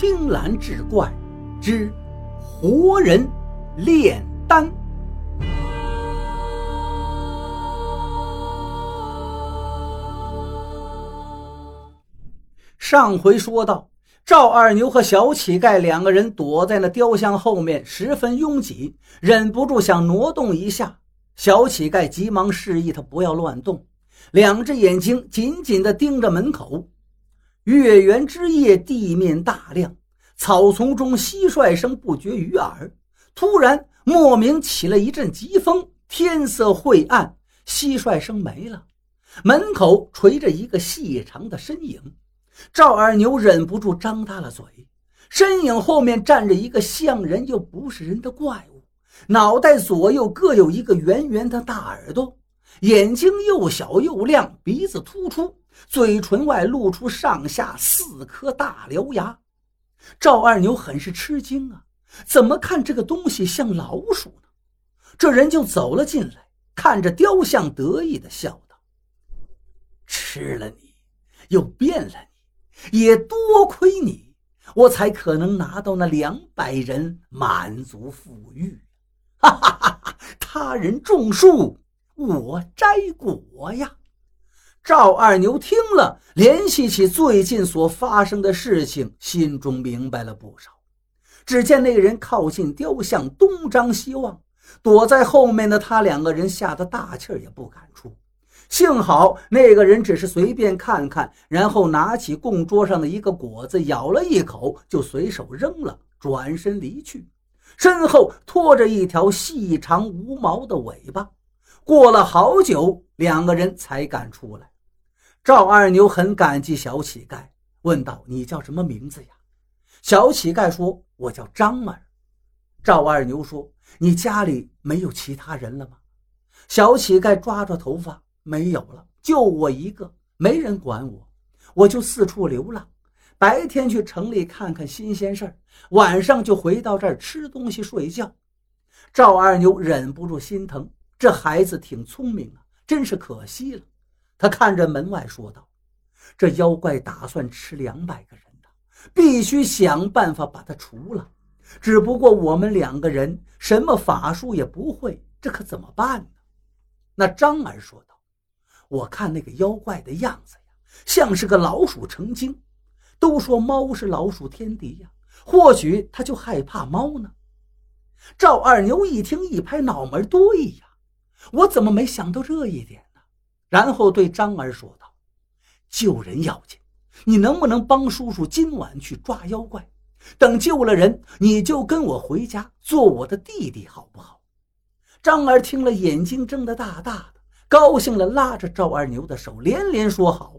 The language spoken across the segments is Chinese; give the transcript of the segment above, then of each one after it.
青蓝志怪之活人炼丹。上回说到，赵二牛和小乞丐两个人躲在那雕像后面，十分拥挤，忍不住想挪动一下。小乞丐急忙示意他不要乱动，两只眼睛紧紧地盯着门口。月圆之夜，地面大亮，草丛中蟋蟀声不绝于耳。突然，莫名起了一阵疾风，天色晦暗，蟋蟀声没了。门口垂着一个细长的身影。赵二牛忍不住张大了嘴，身影后面站着一个像人又不是人的怪物，脑袋左右各有一个圆圆的大耳朵，眼睛又小又亮，鼻子突出，嘴唇外露出上下四颗大獠牙。赵二牛很是吃惊啊，怎么看这个东西像老鼠呢？这人就走了进来，看着雕像，得意地笑道：“吃了你，又变了你。”也多亏你，我才可能拿到那两百人满足富裕。哈哈哈哈！他人种树，我摘果呀。赵二牛听了，联系起最近所发生的事情，心中明白了不少。只见那个人靠近雕像，东张西望，躲在后面的他两个人吓得大气也不敢出。幸好那个人只是随便看看，然后拿起供桌上的一个果子，咬了一口，就随手扔了，转身离去，身后拖着一条细长无毛的尾巴。过了好久，两个人才敢出来。赵二牛很感激小乞丐，问道：“你叫什么名字呀？”小乞丐说：“我叫张儿。”赵二牛说：“你家里没有其他人了吗？”小乞丐抓抓头发。没有了，就我一个，没人管我，我就四处流浪。白天去城里看看新鲜事儿，晚上就回到这儿吃东西睡觉。赵二牛忍不住心疼，这孩子挺聪明啊，真是可惜了。他看着门外说道：“这妖怪打算吃两百个人呢，必须想办法把他除了。只不过我们两个人什么法术也不会，这可怎么办呢？”那张儿说道。我看那个妖怪的样子呀，像是个老鼠成精。都说猫是老鼠天敌呀，或许他就害怕猫呢。赵二牛一听，一拍脑门：“对呀，我怎么没想到这一点呢？”然后对张儿说道：“救人要紧，你能不能帮叔叔今晚去抓妖怪？等救了人，你就跟我回家做我的弟弟，好不好？”张儿听了，眼睛睁得大大的。高兴了，拉着赵二牛的手，连连说好。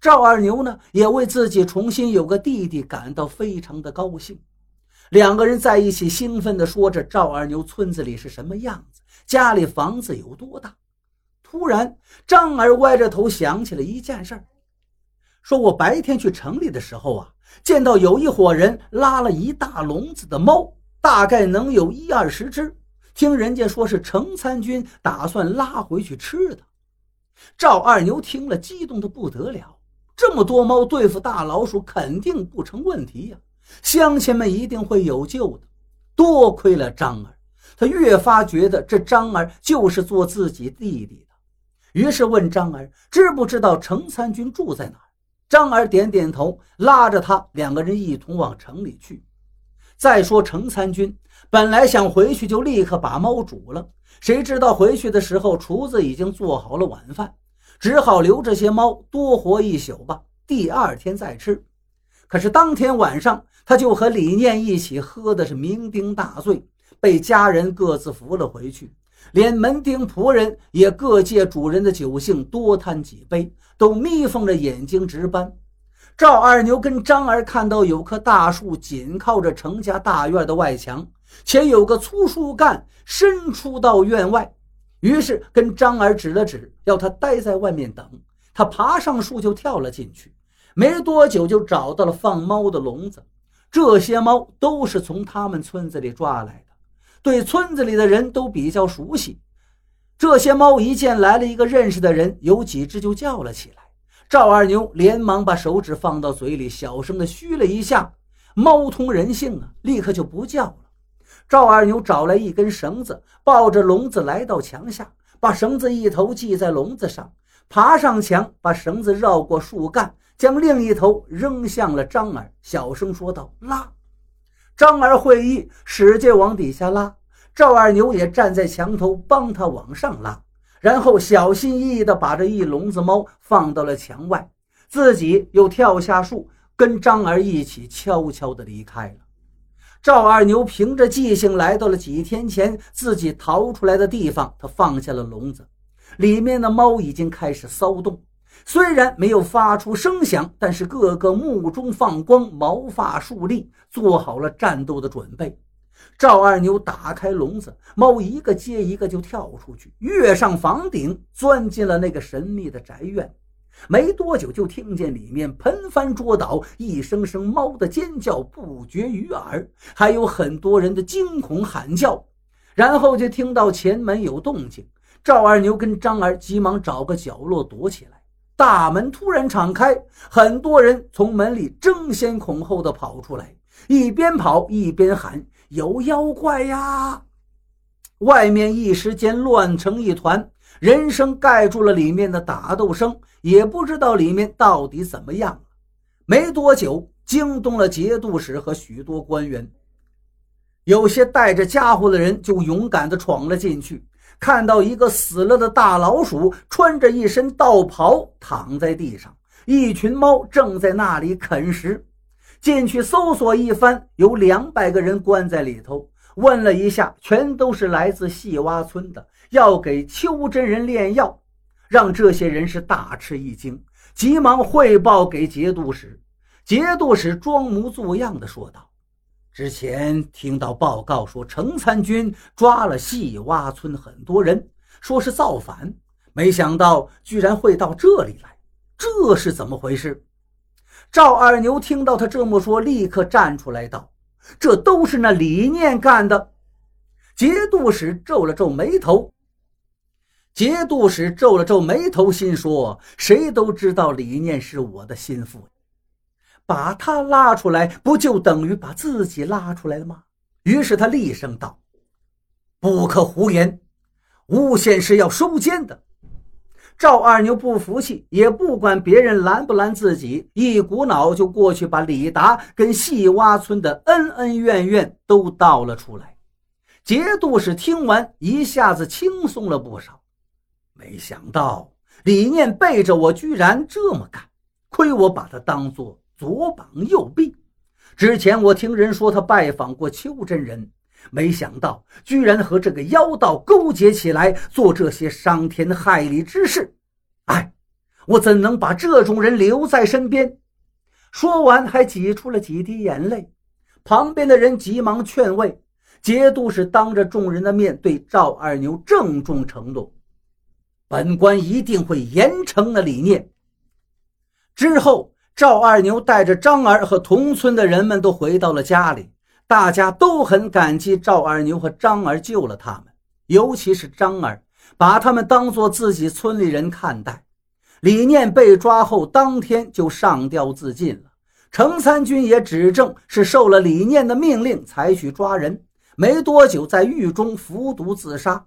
赵二牛呢，也为自己重新有个弟弟感到非常的高兴。两个人在一起，兴奋地说着赵二牛村子里是什么样子，家里房子有多大。突然，张儿歪着头想起了一件事儿，说：“我白天去城里的时候啊，见到有一伙人拉了一大笼子的猫，大概能有一二十只。”听人家说是程参军打算拉回去吃的，赵二牛听了激动的不得了。这么多猫对付大老鼠肯定不成问题呀，乡亲们一定会有救的。多亏了张儿，他越发觉得这张儿就是做自己弟弟的，于是问张儿知不知道程参军住在哪。张儿点点头，拉着他两个人一同往城里去。再说程参军。本来想回去就立刻把猫煮了，谁知道回去的时候厨子已经做好了晚饭，只好留这些猫多活一宿吧，第二天再吃。可是当天晚上，他就和李念一起喝的是酩酊大醉，被家人各自扶了回去，连门丁仆人也各借主人的酒性多贪几杯，都眯缝着眼睛值班。赵二牛跟张儿看到有棵大树紧靠着程家大院的外墙。且有个粗树干伸出到院外，于是跟张儿指了指，要他待在外面等。他爬上树就跳了进去，没多久就找到了放猫的笼子。这些猫都是从他们村子里抓来的，对村子里的人都比较熟悉。这些猫一见来了一个认识的人，有几只就叫了起来。赵二牛连忙把手指放到嘴里，小声的嘘了一下。猫通人性啊，立刻就不叫了。赵二牛找来一根绳子，抱着笼子来到墙下，把绳子一头系在笼子上，爬上墙，把绳子绕过树干，将另一头扔向了张二，小声说道：“拉。”张二会意，使劲往底下拉。赵二牛也站在墙头帮他往上拉，然后小心翼翼地把这一笼子猫放到了墙外，自己又跳下树，跟张二一起悄悄地离开了。赵二牛凭着记性来到了几天前自己逃出来的地方，他放下了笼子，里面的猫已经开始骚动，虽然没有发出声响，但是个个目中放光，毛发竖立，做好了战斗的准备。赵二牛打开笼子，猫一个接一个就跳出去，跃上房顶，钻进了那个神秘的宅院。没多久，就听见里面盆翻桌倒，一声声猫的尖叫不绝于耳，还有很多人的惊恐喊叫。然后就听到前门有动静，赵二牛跟张儿急忙找个角落躲起来。大门突然敞开，很多人从门里争先恐后的跑出来，一边跑一边喊。有妖怪呀！外面一时间乱成一团，人声盖住了里面的打斗声，也不知道里面到底怎么样了。没多久，惊动了节度使和许多官员，有些带着家伙的人就勇敢地闯了进去，看到一个死了的大老鼠，穿着一身道袍躺在地上，一群猫正在那里啃食。进去搜索一番，有两百个人关在里头。问了一下，全都是来自细洼村的，要给邱真人炼药，让这些人是大吃一惊，急忙汇报给节度使。节度使装模作样的说道：“之前听到报告说，程参军抓了细洼村很多人，说是造反，没想到居然会到这里来，这是怎么回事？”赵二牛听到他这么说，立刻站出来道：“这都是那李念干的。”节度使皱了皱眉头。节度使皱了皱眉头，心说：“谁都知道李念是我的心腹，把他拉出来，不就等于把自己拉出来了吗？”于是他厉声道：“不可胡言，诬陷是要收监的。”赵二牛不服气，也不管别人拦不拦自己，一股脑就过去把李达跟细洼村的恩恩怨怨都道了出来。节度使听完，一下子轻松了不少。没想到李念背着我居然这么干，亏我把他当做左膀右臂。之前我听人说他拜访过邱真人。没想到，居然和这个妖道勾结起来，做这些伤天害理之事。哎，我怎能把这种人留在身边？说完，还挤出了几滴眼泪。旁边的人急忙劝慰。节度使当着众人的面对赵二牛郑重承诺：“本官一定会严惩那李念。”之后，赵二牛带着张儿和同村的人们都回到了家里。大家都很感激赵二牛和张儿救了他们，尤其是张儿，把他们当做自己村里人看待。李念被抓后，当天就上吊自尽了。程三军也指证是受了李念的命令才去抓人，没多久在狱中服毒自杀。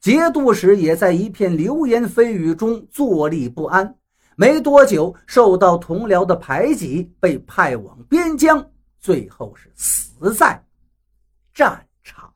节度使也在一片流言蜚语中坐立不安，没多久受到同僚的排挤，被派往边疆。最后是死在战场。